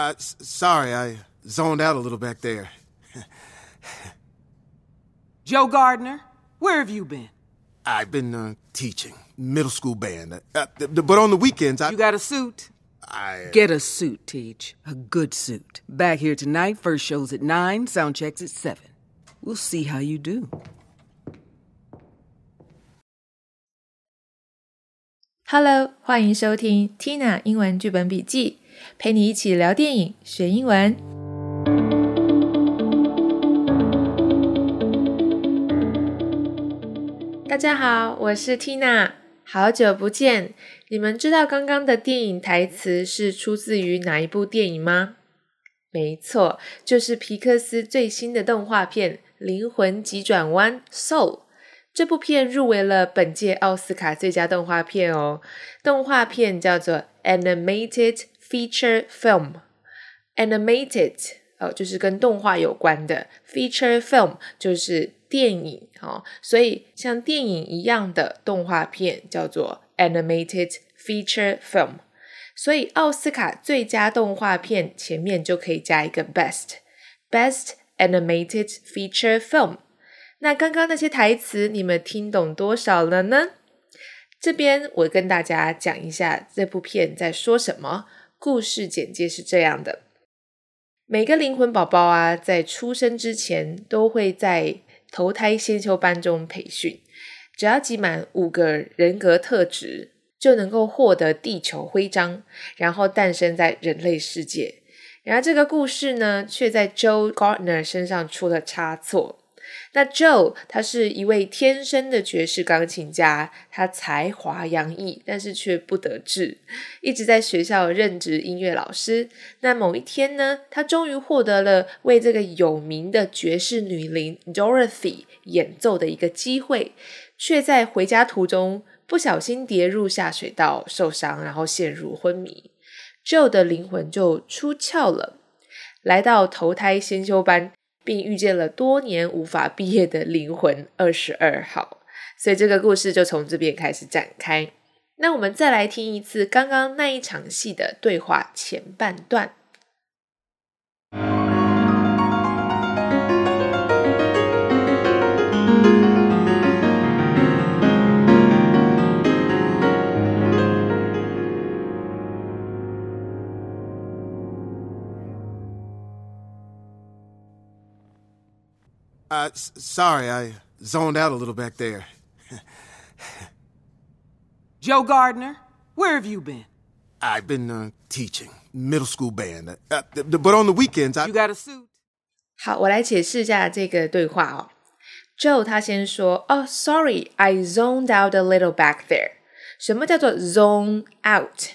Uh, s- sorry, I zoned out a little back there. Joe Gardner, where have you been? I've been uh, teaching middle school band, uh, th- th- but on the weekends I. You got a suit? I Get a suit, Teach. A good suit. Back here tonight, first show's at 9, sound checks at 7. We'll see how you do. Hello，欢迎收听 Tina 英文剧本笔记， 陪你一起聊电影、学英文。大家好，我是 Tina，好久不见。你们知道刚刚的电影台词是出自于哪一部电影吗？没错，就是皮克斯最新的动画片《灵魂急转弯》（Soul）。这部片入围了本届奥斯卡最佳动画片哦。动画片叫做 Animated Feature Film。Animated 哦，就是跟动画有关的；Feature Film 就是电影哦。所以像电影一样的动画片叫做 Animated Feature Film。所以奥斯卡最佳动画片前面就可以加一个 Best，Best Animated Feature Film。那刚刚那些台词，你们听懂多少了呢？这边我跟大家讲一下这部片在说什么。故事简介是这样的：每个灵魂宝宝啊，在出生之前都会在投胎先修班中培训，只要集满五个人格特质，就能够获得地球徽章，然后诞生在人类世界。然而这个故事呢，却在 Joe Gardner 身上出了差错。那 Joe 他是一位天生的爵士钢琴家，他才华洋溢，但是却不得志，一直在学校任职音乐老师。那某一天呢，他终于获得了为这个有名的爵士女伶 Dorothy 演奏的一个机会，却在回家途中不小心跌入下水道受伤，然后陷入昏迷。Joe 的灵魂就出窍了，来到投胎先修班。并遇见了多年无法毕业的灵魂二十二号，所以这个故事就从这边开始展开。那我们再来听一次刚刚那一场戏的对话前半段。Uh, s- sorry, I zoned out a little back there. Joe Gardner, where have you been? I've been uh, teaching middle school band, uh, th- th- but on the weekends I. You got a suit? 好，我来解释一下这个对话哦。Joe 他先说：“哦、s o r r y I zoned out a little back there。”什么叫做 zone out？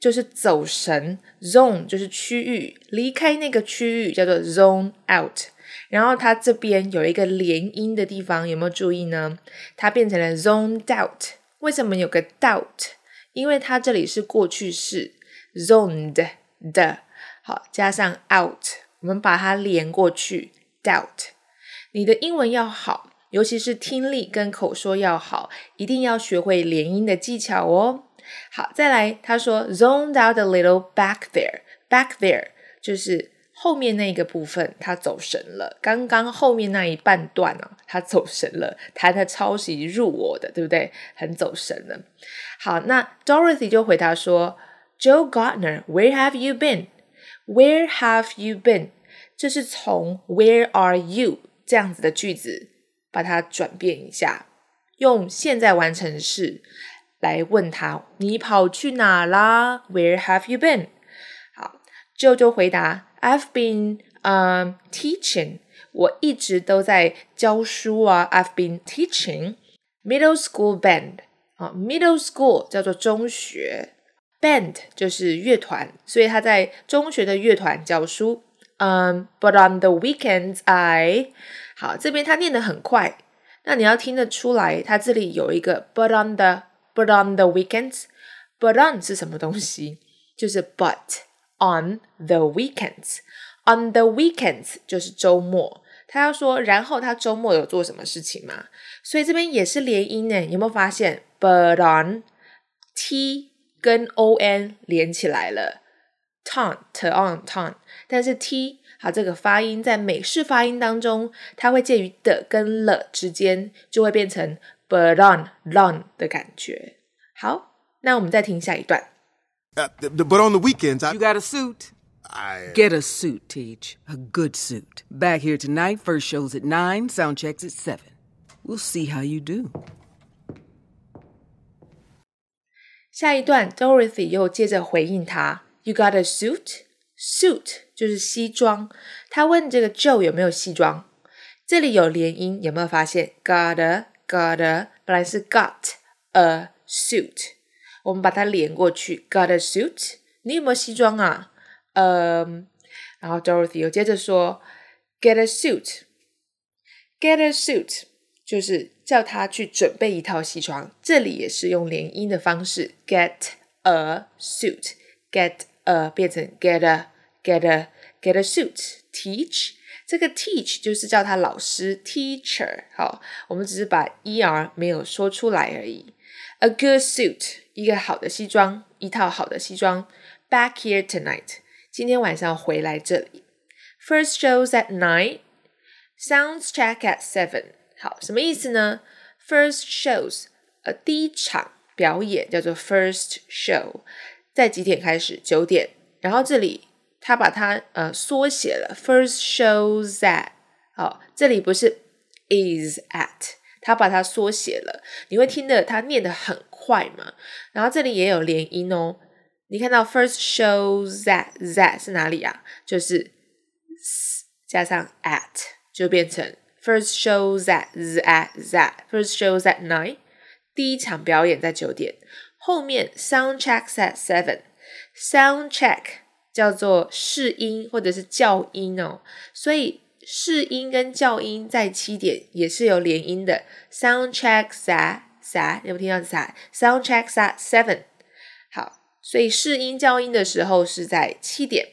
就是走神，zone 就是区域，离开那个区域叫做 zone out。 然后它这边有一个连音的地方，有没有注意呢？它变成了 zoned out。为什么有个 doubt？因为它这里是过去式 zoned 的，好加上 out，我们把它连过去 doubt。你的英文要好，尤其是听力跟口说要好，一定要学会连音的技巧哦。好，再来，他说 zoned out a little back there，back there 就是后面那个部分，他走神了。刚刚后面那一半段啊，他走神了，他的抄袭入我的，对不对？很走神了。好，那 Dorothy 就回答说：“Joe Gardner，where have you been？Where have you been？” 这是从 “Where are you” 这样子的句子，把它转变一下，用现在完成式来问他：“你跑去哪啦？”Where have you been？好，Joe 就回答 ：“I've been um teaching，我一直都在教书啊。I've been teaching middle school band。啊，middle school 叫做中学，band 就是乐团，所以他在中学的乐团教书。嗯、um,，but on the weekends I 好，这边他念得很快，那你要听得出来，他这里有一个 but on the but on the weekends。but on 是什么东西？就是 but On the weekends。on the weekends 就是周末。他要说，然后他周末有做什么事情吗？所以这边也是连音呢，有没有发现？But on t 跟 o n 连起来了 ton t on ton，但是 t 好这个发音在美式发音当中，它会介于的跟了之间，就会变成 but on lon 的感觉。好，那我们再听下一段。Uh, th- th- but on the weekends, I. You got a suit? I Get a suit, Teach. A good suit. Back here tonight, first show's at 9, sound checks at 7. We'll see how you do. 下一段，Dorothy 又接着回应他：“You got a suit? Suit 就是西装。”他问这个 Joe 有没有西装，这里有连音，有没有发现？Got a, got a，本来是 got a suit， 我们把它连过去，Got a suit？你有没有西装啊？嗯，然后 Dorothy 又接着说：“Get a suit, get a suit。”就是叫他去准备一套西装，这里也是用连音的方式，get a suit，get a 变成 get a get a get a suit。teach 这个 teach 就是叫他老师 teacher，好，我们只是把 er 没有说出来而已。A good suit，一个好的西装，一套好的西装。Back here tonight，今天晚上回来这里。First shows at nine, sounds check at seven。好，什么意思呢？First shows，呃，第一场表演叫做 first show，在几点开始？九点。然后这里他把它呃缩写了，first shows at。好，这里不是 is at，他把它缩写了。你会听得他念得很快嘛？然后这里也有连音哦。你看到 first show that that 是哪里啊？就是 s 加上 at 就变成。First show that that that. First shows at nine. 第一场表演在九点，后面 sound checks at seven. Sound check 叫做试音或者是校音哦，所以试音跟校音在七点也是有连音的。Sound checks at at 有没有听到啥？sound check sa seven. 好，所以试音校音的时候是在七点。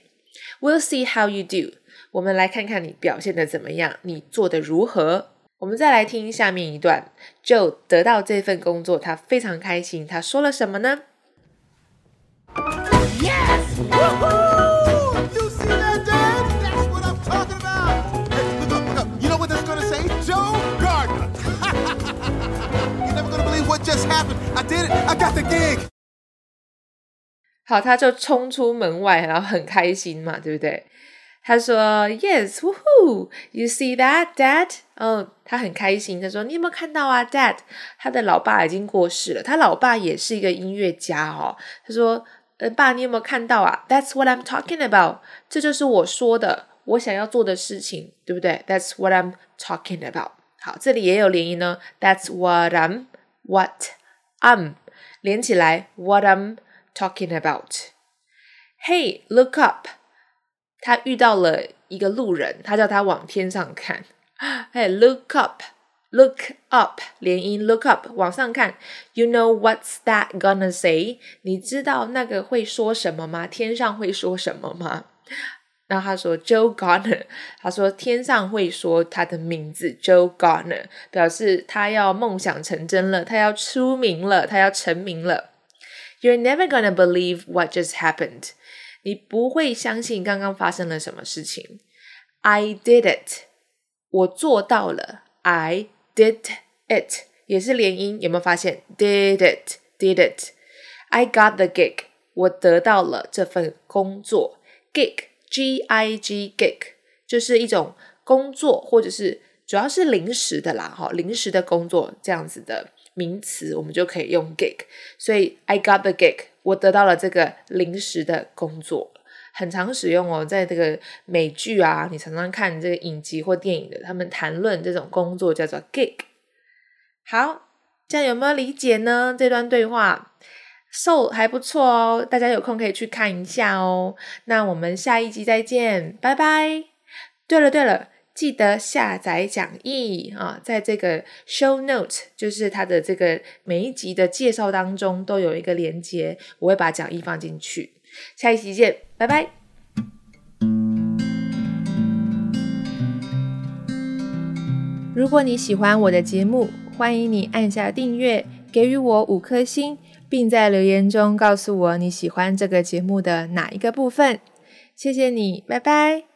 We'll see how you do. 我们来看看你表现的怎么样，你做的如何？我们再来听下面一段，Joe 得到这份工作，他非常开心。他说了什么呢？Yes! Happened. I did it. I got the gig. 好，他就冲出门外，然后很开心嘛，对不对？他说：“Yes, woohoo! You see that, Dad？” 嗯，他很开心。他说：“你有没有看到啊，Dad？他的老爸已经过世了，他老爸也是一个音乐家哦。”他说：“呃，爸，你有没有看到啊？That's what I'm talking about。这就是我说的，我想要做的事情，对不对？That's what I'm talking about。好，这里也有连音呢。That's what I'm what I'm 连起来，what I'm talking about。Hey, look up。”他遇到了一个路人，他叫他往天上看。Hey，look up，look up，连音，look up，往上看。You know what's that gonna say？你知道那个会说什么吗？天上会说什么吗？然后他说 Joe Garner，他说天上会说他的名字 Joe Garner，表示他要梦想成真了，他要出名了，他要成名了。You're never gonna believe what just happened。你不会相信刚刚发生了什么事情。I did it，我做到了。I did it，也是连音，有没有发现？Did it，did it。I got the gig，我得到了这份工作。 Gig，G I G 就是一种工作，或者是主要是临时的啦，哈，临时的工作这样子的名词，我们就可以用 gig。所以 I got the gig。我得到了这个临时的工作，很常使用哦，在这个美剧啊，你常常看这个影集或电影的，他们谈论这种工作叫做 gig。好，这样有没有理解呢？这段对话，so 还不错哦，大家有空可以去看一下哦。那我们下一集再见，拜拜。对了对了。记得下载讲义啊，在这个 show note，就是它的这个每一集的介绍当中都有一个连接，我会把讲义放进去。下一期见，拜拜。如果你喜欢我的节目，欢迎你按下订阅，给予我五颗星。并在留言中告诉我你喜欢这个节目的哪一个部分。谢谢你，拜拜。